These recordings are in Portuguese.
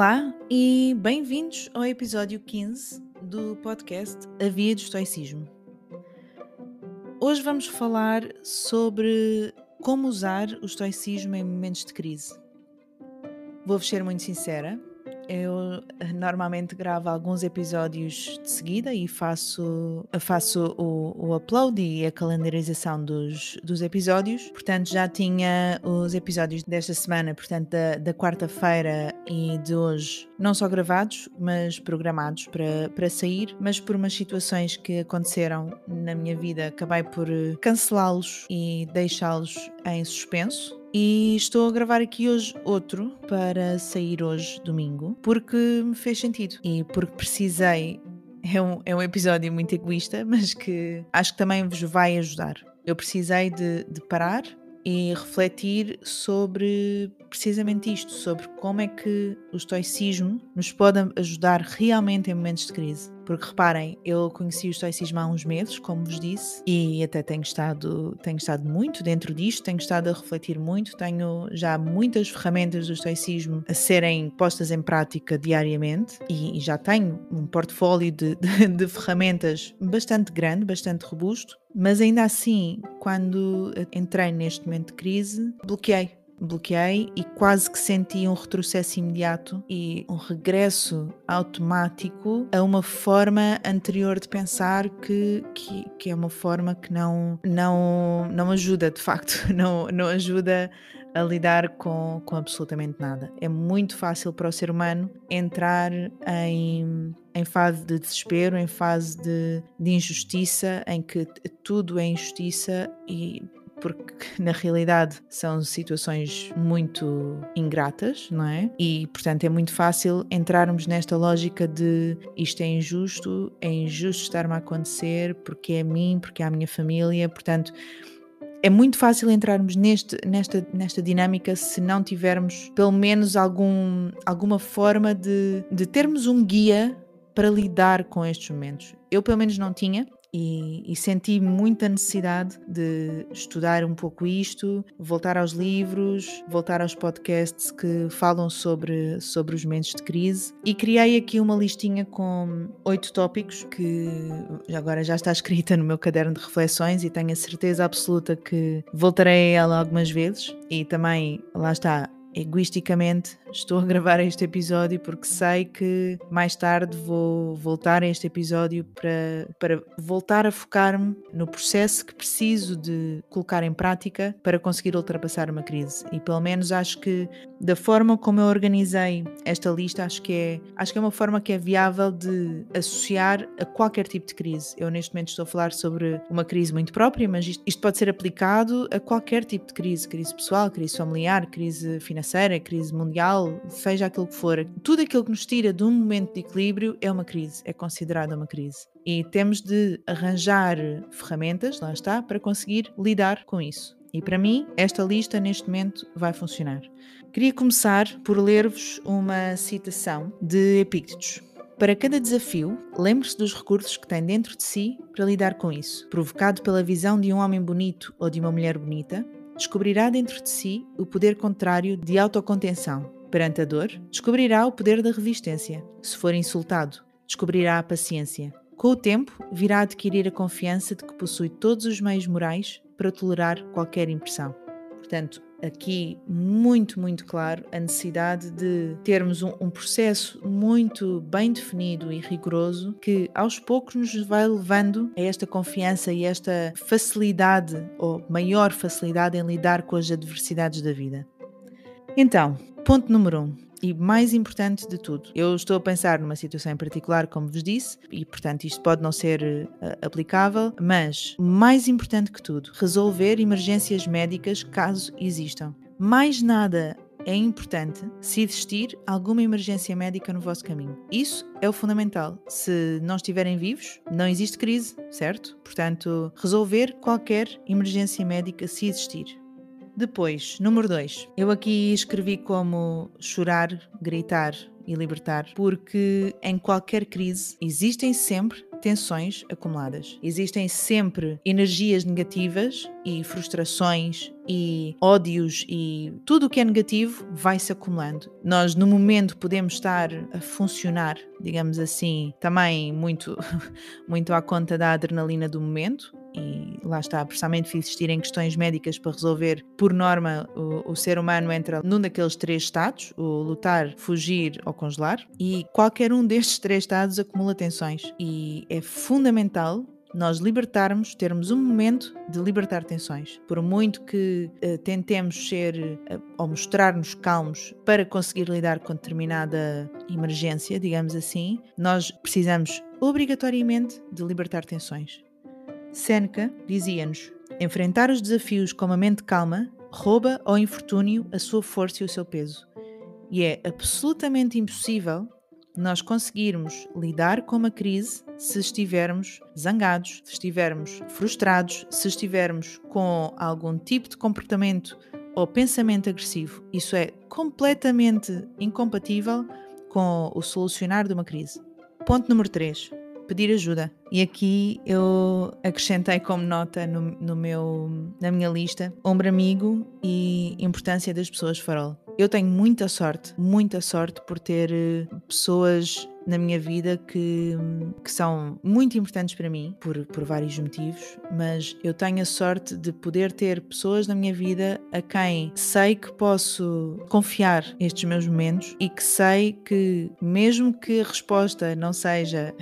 Olá e bem-vindos ao episódio 15 do podcast A Via do Estoicismo. Hoje vamos falar sobre como usar o estoicismo em momentos de crise. Vou-vos ser muito sincera, eu eh, normalmente gravo alguns episódios de seguida e faço, faço o, o upload e a calendarização dos, dos episódios. Portanto, já tinha os episódios desta semana, portanto, da, da quarta-feira e de hoje, não só gravados, mas programados para, para sair. Mas por umas situações que aconteceram na minha vida, acabei por cancelá-los e deixá-los em suspenso e estou a gravar aqui hoje outro para sair hoje, domingo, porque me fez sentido e porque precisei. É um, é um episódio muito egoísta, mas que acho que também vos vai ajudar. Eu precisei de, de parar e refletir sobre precisamente isto, sobre como é que o estoicismo nos pode ajudar realmente em momentos de crise. Porque reparem, eu conheci o estoicismo há uns meses, como vos disse, e até tenho estado, tenho estado muito dentro disto, tenho estado a refletir muito, tenho já muitas ferramentas do estoicismo a serem postas em prática diariamente e, e já tenho um portfólio de, de, de ferramentas bastante grande, bastante robusto, mas ainda assim, quando entrei neste momento de crise, bloqueei bloqueei e quase que senti um retrocesso imediato e um regresso automático a uma forma anterior de pensar que, que, que é uma forma que não, não, não ajuda, de facto, não, não ajuda a lidar com, com absolutamente nada. É muito fácil para o ser humano entrar em, em fase de desespero, em fase de, de injustiça, em que tudo é injustiça e porque na realidade são situações muito ingratas, não é? E portanto é muito fácil entrarmos nesta lógica de isto é injusto, é injusto estar-me a acontecer porque é a mim, porque é a minha família, portanto é muito fácil entrarmos neste, nesta, nesta dinâmica se não tivermos pelo menos algum, alguma forma de, de termos um guia para lidar com estes momentos. Eu, pelo menos, não tinha e, e, senti muita necessidade de estudar um pouco isto, voltar aos livros, voltar aos podcasts que falam sobre, sobre os momentos de crise. E criei aqui uma listinha com oito tópicos que agora já está escrita no meu caderno de reflexões e tenho a certeza absoluta que voltarei a ela algumas vezes. E também lá está egoisticamente estou a gravar este episódio porque sei que mais tarde vou voltar a este episódio para, para voltar a focar-me no processo que preciso de colocar em prática para conseguir ultrapassar uma crise. E pelo menos acho que da forma como eu organizei esta lista, acho que é, acho que é uma forma que é viável de associar a qualquer tipo de crise. Eu neste momento estou a falar sobre uma crise muito própria, mas isto, isto pode ser aplicado a qualquer tipo de crise, crise pessoal, crise familiar, crise financeira financeira, crise mundial, seja aquilo que for, tudo aquilo que nos tira de um momento de equilíbrio é uma crise, é considerada uma crise. E temos de arranjar ferramentas, lá está, para conseguir lidar com isso. E para mim, esta lista neste momento vai funcionar. Queria começar por ler-vos uma citação de Epictetus. Para cada desafio, lembre-se dos recursos que tem dentro de si para lidar com isso. Provocado pela visão de um homem bonito ou de uma mulher bonita, descobrirá dentro de si o poder contrário de autocontenção. Perante a dor, descobrirá o poder da resistência. Se for insultado, descobrirá a paciência. Com o tempo, virá adquirir a confiança de que possui todos os meios morais para tolerar qualquer impressão. Portanto, aqui muito, muito claro a necessidade de termos um, um, processo muito bem definido e rigoroso que aos poucos nos vai levando a esta confiança e esta facilidade ou maior facilidade em lidar com as adversidades da vida. Então, ponto número um, e mais importante de tudo, eu estou a pensar numa situação em particular, como vos disse, e portanto isto pode não ser uh, aplicável, mas mais importante que tudo, resolver emergências médicas caso existam. Mais nada é importante se existir alguma emergência médica no vosso caminho. Isso é o fundamental. Se não estiverem vivos, não existe crise, certo? Portanto, resolver qualquer emergência médica se existir. Depois, número 2. Eu aqui escrevi como chorar, gritar e libertar, porque em qualquer crise existem sempre tensões acumuladas. Existem sempre energias negativas e frustrações e ódios e tudo o que é negativo vai se acumulando. Nós no momento podemos estar a funcionar, digamos assim, também muito muito à conta da adrenalina do momento, e lá está, precisamente existirem questões médicas para resolver, por norma, o, o, ser humano entra num daqueles três estados: o lutar, fugir ou congelar, e qualquer um destes três estados acumula tensões. E é fundamental nós libertarmos, termos um momento de libertar tensões. Por muito que uh, tentemos ser uh, ou mostrar-nos calmos para conseguir lidar com determinada emergência, digamos assim, nós precisamos obrigatoriamente de libertar tensões. Seneca dizia-nos: enfrentar os desafios com uma mente calma rouba ao infortúnio a sua força e o seu peso. E é absolutamente impossível nós conseguirmos lidar com uma crise se estivermos zangados, se estivermos frustrados, se estivermos com algum tipo de comportamento ou pensamento agressivo. Isso é completamente incompatível com o solucionar de uma crise. Ponto número 3 pedir ajuda. E aqui eu acrescentei como nota no, no meu, na minha lista ombro amigo e importância das pessoas farol. Eu tenho muita sorte, muita sorte por ter eh, pessoas na minha vida que, que são muito importantes para mim, por, por vários motivos, mas eu tenho a sorte de poder ter pessoas na minha vida a quem sei que posso confiar estes meus momentos e que sei que, mesmo que a resposta não seja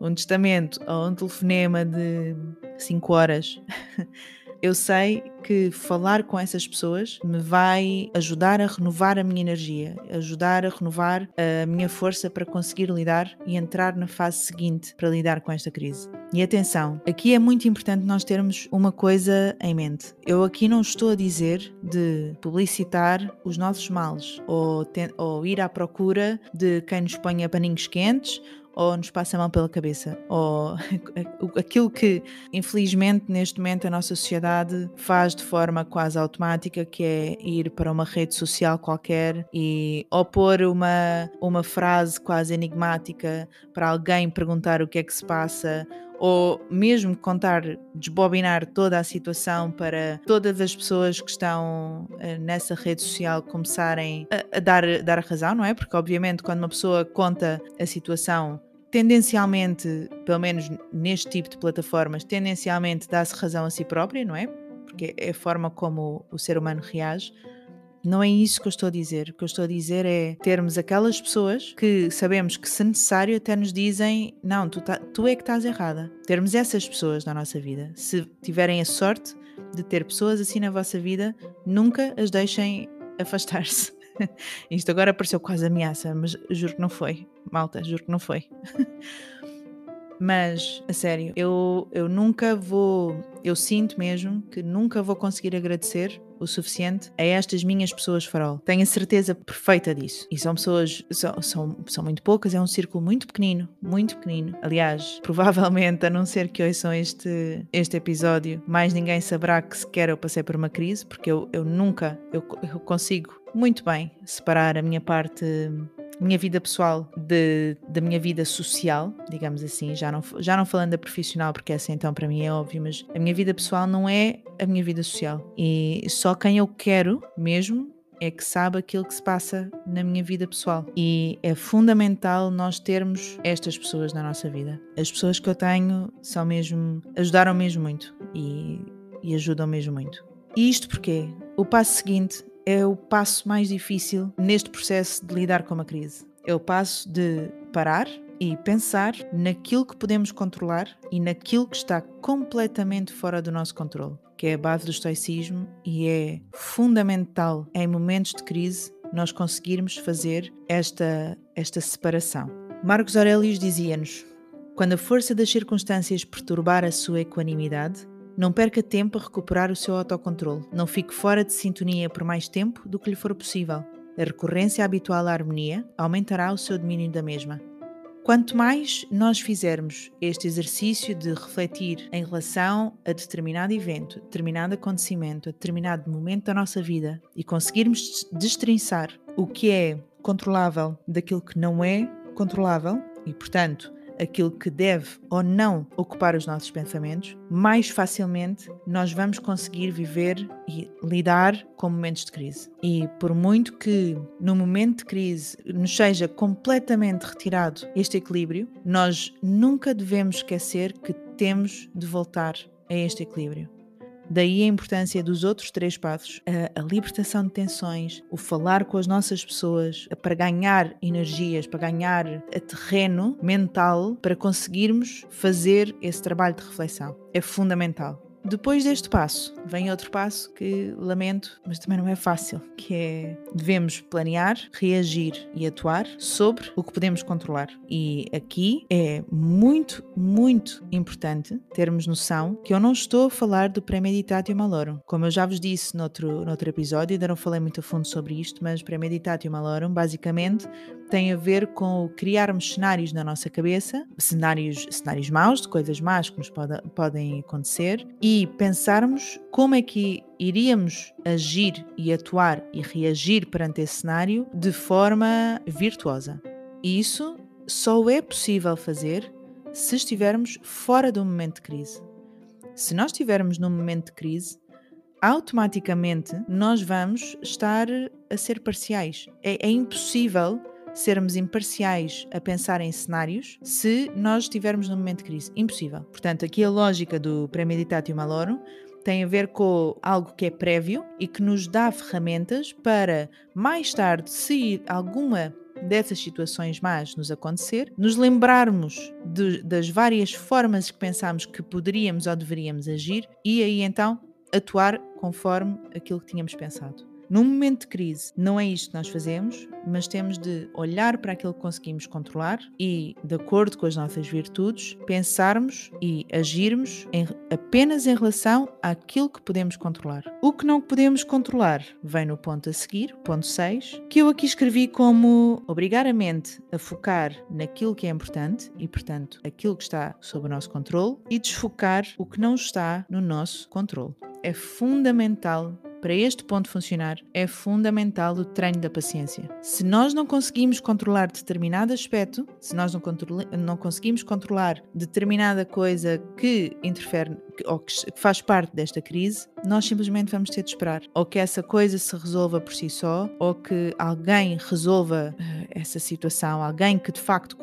um testamento ou um telefonema de 5 horas, eu sei que falar com essas pessoas me vai ajudar a renovar a minha energia, ajudar a renovar a minha força para conseguir lidar e entrar na fase seguinte para lidar com esta crise. E atenção, aqui é muito importante nós termos uma coisa em mente. Eu aqui não estou a dizer de publicitar os nossos males ou, ou ir à procura de quem nos ponha paninhos quentes ou nos passa mão pela cabeça, ou aquilo que, infelizmente, neste momento a nossa sociedade faz de forma quase automática, que é ir para uma rede social qualquer e ou pôr uma, uma frase quase enigmática para alguém perguntar o que é que se passa, ou mesmo contar, desbobinar toda a situação para todas as pessoas que estão uh, nessa rede social começarem a, a, dar, dar razão, não é? Porque, obviamente, quando uma pessoa conta a situação, tendencialmente, pelo menos neste tipo de plataformas, tendencialmente dá-se razão a si própria, não é? Porque é a forma como o ser humano reage. Não é isso que eu estou a dizer. O que eu estou a dizer é termos aquelas pessoas que sabemos que, se necessário, até nos dizem: não, tu, tá, tu é que estás errada. Termos essas pessoas na nossa vida. Se tiverem a sorte de ter pessoas assim na vossa vida, nunca as deixem afastar-se. Isto agora pareceu quase ameaça, mas juro que não foi. Malta, juro que não foi. Mas, a sério, eu, eu nunca vou, eu sinto mesmo que nunca vou conseguir agradecer o suficiente a estas minhas pessoas farol. Tenho a certeza perfeita disso. E são pessoas, são, são, são muito poucas, é um círculo muito pequenino, muito pequenino. Aliás, provavelmente, a não ser que ouçam este, este episódio, mais ninguém saberá que sequer eu passei por uma crise, porque eu, eu nunca, eu, eu consigo muito bem separar a minha parte minha vida pessoal de, da minha vida social, digamos assim, já não, já não falando da profissional, porque essa então para mim é óbvio, mas a minha vida pessoal não é a minha vida social. E só quem eu quero mesmo é que sabe aquilo que se passa na minha vida pessoal. E é fundamental nós termos estas pessoas na nossa vida. As pessoas que eu tenho são mesmo. ajudaram mesmo muito e, e ajudam mesmo muito. E isto porque o passo seguinte é o passo mais difícil neste processo de lidar com uma crise. É o passo de parar e pensar naquilo que podemos controlar e naquilo que está completamente fora do nosso controle, que é a base do estoicismo e é fundamental em momentos de crise nós conseguirmos fazer esta, esta separação. Marcos Aurelius dizia-nos: quando a força das circunstâncias perturbar a sua equanimidade, não perca tempo a recuperar o seu autocontrole. Não fique fora de sintonia por mais tempo do que lhe for possível. A recorrência habitual à harmonia aumentará o seu domínio da mesma. Quanto mais nós fizermos este exercício de refletir em relação a determinado evento, determinado acontecimento, a determinado momento da nossa vida e conseguirmos destrinçar o que é controlável daquilo que não é controlável e, portanto, aquilo que deve ou não ocupar os nossos pensamentos, mais facilmente nós vamos conseguir viver e lidar com momentos de crise. E por muito que no momento de crise nos seja completamente retirado este equilíbrio, nós nunca devemos esquecer que temos de voltar a este equilíbrio. Daí a importância dos outros três passos: a, a, libertação de tensões, o falar com as nossas pessoas para ganhar energias, para ganhar terreno mental para conseguirmos fazer esse trabalho de reflexão. É fundamental. Depois deste passo, vem outro passo que lamento, mas também não é fácil, que é devemos planear, reagir e atuar sobre o que podemos controlar. E aqui é muito, muito importante termos noção que eu não estou a falar do premeditatio malorum. Como eu já vos disse noutro, noutro episódio, ainda não falei muito a fundo sobre isto, mas premeditatio malorum basicamente tem a ver com criarmos cenários na nossa cabeça, cenários, cenários maus, de coisas más que nos pode, podem acontecer, e pensarmos como é que iríamos agir e atuar e reagir perante esse cenário de forma virtuosa. E isso só é possível fazer se estivermos fora do momento de crise. Se nós estivermos num momento de crise, automaticamente nós vamos estar a ser parciais. É, é impossível sermos imparciais a pensar em cenários se nós estivermos num momento de crise. Impossível. Portanto, aqui a lógica do premeditatio malorum tem a ver com algo que é prévio e que nos dá ferramentas para mais tarde, se alguma dessas situações más nos acontecer, nos lembrarmos de, das várias formas que pensámos que poderíamos ou deveríamos agir e aí então atuar conforme aquilo que tínhamos pensado. Num momento de crise, não é isto que nós fazemos, mas temos de olhar para aquilo que conseguimos controlar e, de acordo com as nossas virtudes, pensarmos e agirmos em, apenas em relação àquilo que podemos controlar. O que não podemos controlar vem no ponto a seguir, ponto 6, que eu aqui escrevi como obrigar a mente a focar naquilo que é importante e, portanto, aquilo que está sob o nosso controle e desfocar o que não está no nosso controle. É fundamental para este ponto funcionar, é fundamental o treino da paciência. Se nós não conseguimos controlar determinado aspecto, se nós não, não conseguimos controlar determinada coisa que interfere ou que faz parte desta crise, nós simplesmente vamos ter de esperar. Ou que essa coisa se resolva por si só, ou que alguém resolva uh, essa situação, alguém que de facto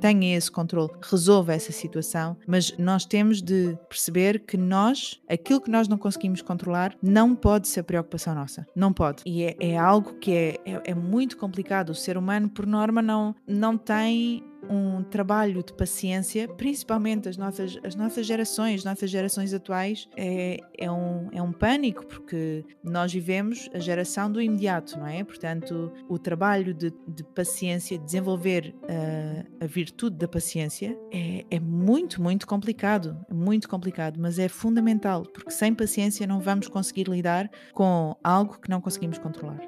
tenha esse controle, resolva essa situação, mas nós temos de perceber que nós, aquilo que nós não conseguimos controlar, não pode ser preocupação nossa. Não pode. E é, é algo que é, é, é muito complicado. O ser humano, por norma, não, não tem um trabalho de paciência, principalmente as nossas, as nossas gerações, as nossas gerações atuais, é, é, um, é um pânico, porque nós vivemos a geração do imediato, não é? Portanto, o trabalho de, de paciência, desenvolver a, a virtude da paciência, é, é muito, muito complicado, é muito complicado, mas é fundamental, porque sem paciência não vamos conseguir lidar com algo que não conseguimos controlar.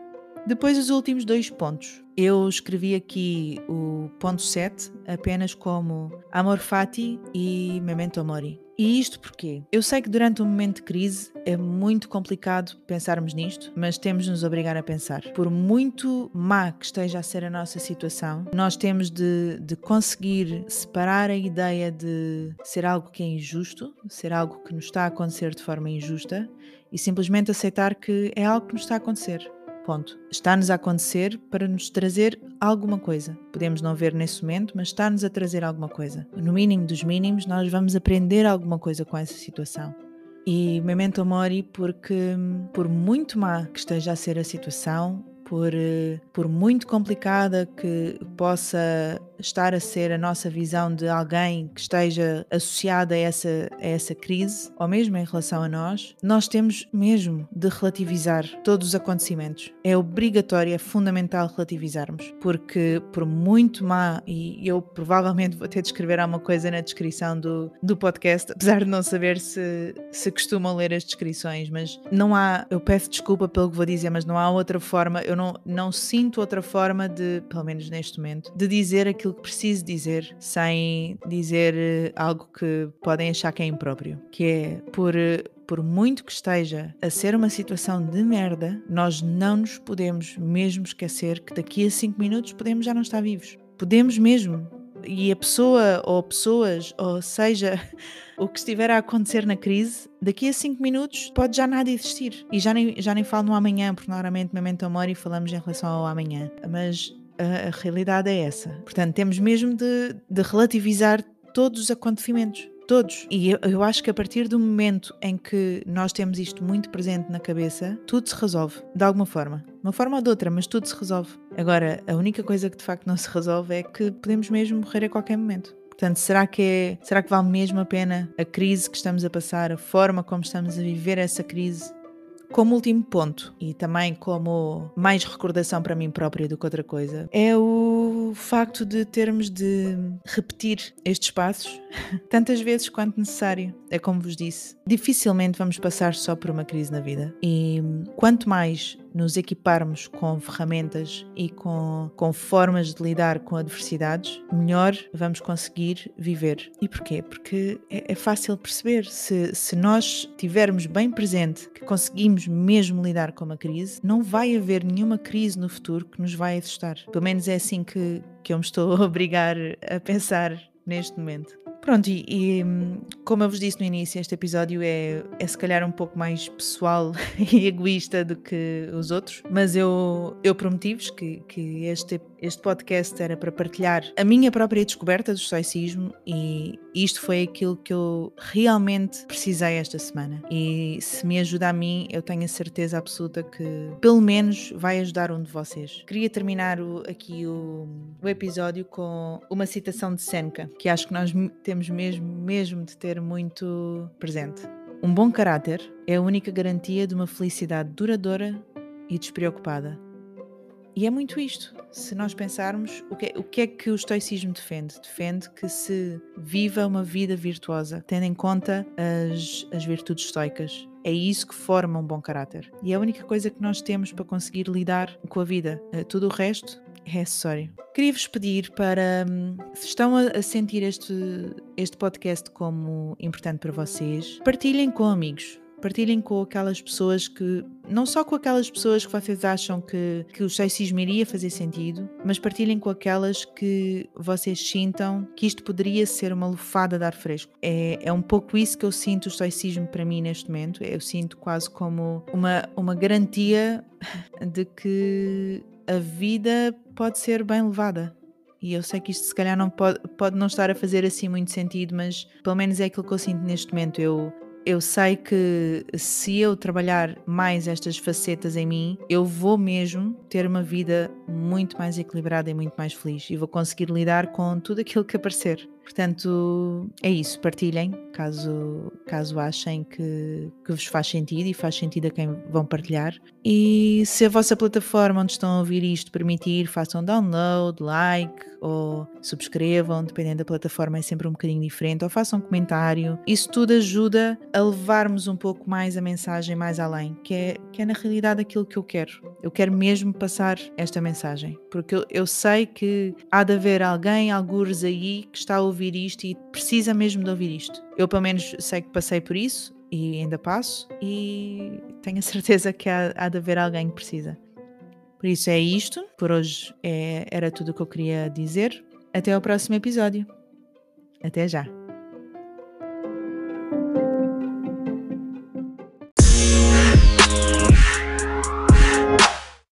Depois, os últimos dois pontos. Eu escrevi aqui o ponto 7 apenas como Amor Fati e Memento Mori. E isto porquê? Eu sei que durante um momento de crise é muito complicado pensarmos nisto, mas temos de nos obrigar a pensar. Por muito má que esteja a ser a nossa situação, nós temos de, de conseguir separar a ideia de ser algo que é injusto, ser algo que nos está a acontecer de forma injusta e simplesmente aceitar que é algo que nos está a acontecer. Ponto. Está-nos a acontecer para nos trazer alguma coisa. Podemos não ver nesse momento, mas está-nos a trazer alguma coisa. No mínimo dos mínimos, nós vamos aprender alguma coisa com essa situação. E memento mori porque, por muito má que esteja a ser a situação, por, eh, por muito complicada que possa estar a ser a nossa visão de alguém que esteja associada a essa, a essa crise, ou mesmo em relação a nós, nós temos mesmo de relativizar todos os acontecimentos. É obrigatório, é fundamental relativizarmos, porque por muito má, e eu provavelmente vou ter de escrever alguma coisa na descrição do, do podcast, apesar de não saber se, se costumam ler as descrições, mas não há, eu peço desculpa pelo que vou dizer, mas não há outra forma, eu não, não sinto outra forma de, pelo menos neste momento, de dizer aquilo que preciso dizer sem dizer eh, algo que podem achar que é impróprio, que é por eh, por muito que esteja a ser uma situação de merda, nós não nos podemos mesmo esquecer que daqui a 5 minutos podemos já não estar vivos. Podemos mesmo. e a pessoa ou pessoas, ou seja, o que estiver a acontecer na crise, daqui a 5 minutos pode já nada existir. E já nem, já nem falo no amanhã, porque normalmente memento mori falamos em relação ao amanhã. Mas a, a realidade é essa. Portanto, temos mesmo de, de relativizar todos os acontecimentos. Todos. E eu, eu, acho que a partir do momento em que nós temos isto muito presente na cabeça, tudo se resolve, de alguma forma. Uma forma ou de outra, mas tudo se resolve. Agora, a única coisa que de facto não se resolve é que podemos mesmo morrer a qualquer momento. Portanto, será que, é, será que vale mesmo a pena a crise que estamos a passar, a forma como estamos a viver essa crise, como último ponto, e também como mais recordação para mim própria do que outra coisa, é o facto de termos de repetir estes passos tantas vezes quanto necessário. É como vos disse, dificilmente vamos passar só por uma crise na vida. E quanto mais nos equiparmos com ferramentas e com, com formas de lidar com adversidades, melhor vamos conseguir viver. E porquê? Porque é, é fácil perceber. Se, se nós tivermos bem presente que conseguimos mesmo lidar com uma crise, não vai haver nenhuma crise no futuro que nos vai assustar. Pelo menos é assim que, que eu me estou a obrigar a pensar neste momento. Pronto, e, e, como eu vos disse no início, este episódio é, é se calhar um pouco mais pessoal e egoísta do que os outros, mas eu, eu prometi-vos que, que este, este podcast era para partilhar a minha própria descoberta do estoicismo e isto foi aquilo que eu realmente precisei esta semana. E se me ajuda a mim, eu tenho a certeza absoluta que pelo menos vai ajudar um de vocês. Queria terminar o, aqui o, o episódio com uma citação de Seneca, que acho que nós temos temos mesmo, mesmo de ter muito presente. Um bom caráter é a única garantia de uma felicidade duradoura e despreocupada. E é muito isto. Se nós pensarmos, o que, é, o que é que o estoicismo defende? Defende que se viva uma vida virtuosa, tendo em conta as, as virtudes estoicas. É isso que forma um bom caráter. E é a única coisa que nós temos para conseguir lidar com a vida. Eh, tudo o resto é acessório. Queria-vos pedir para, hum, se estão a sentir este, este podcast como importante para vocês, partilhem com amigos. Partilhem com aquelas pessoas que, não só com aquelas pessoas que vocês acham que, que o sexismo iria fazer sentido, mas partilhem com aquelas que vocês sintam que isto poderia ser uma lufada de ar fresco. É, é um pouco isso que eu sinto o estoicismo para mim neste momento. Eu sinto quase como uma, uma garantia de que a vida pode ser bem levada. E eu sei que isto se calhar não pode, pode não estar a fazer assim muito sentido, mas pelo menos é aquilo que eu sinto neste momento. Eu, eu sei que se eu trabalhar mais estas facetas em mim, eu vou mesmo ter uma vida muito mais equilibrada e muito mais feliz e vou conseguir lidar com tudo aquilo que aparecer. Portanto, é isso, partilhem caso, caso achem que, que vos faz sentido e faz sentido a quem vão partilhar. E se a vossa plataforma onde estão a ouvir isto permitir, façam download, like ou subscrevam, dependendo da plataforma, é sempre um bocadinho diferente, ou façam um comentário. Isso tudo ajuda a levarmos um pouco mais a mensagem mais além, que é, que é na realidade aquilo que eu quero. Eu quero mesmo passar esta mensagem, porque eu, eu sei que há de haver alguém, algures aí, que está a ouvir isto e precisa mesmo de ouvir isto. Eu, pelo menos, sei que passei por isso e ainda passo, e tenho a certeza que há, há de haver alguém que precisa. Por isso é isto. Por hoje é, era tudo o que eu queria dizer. Até ao próximo episódio. Até já!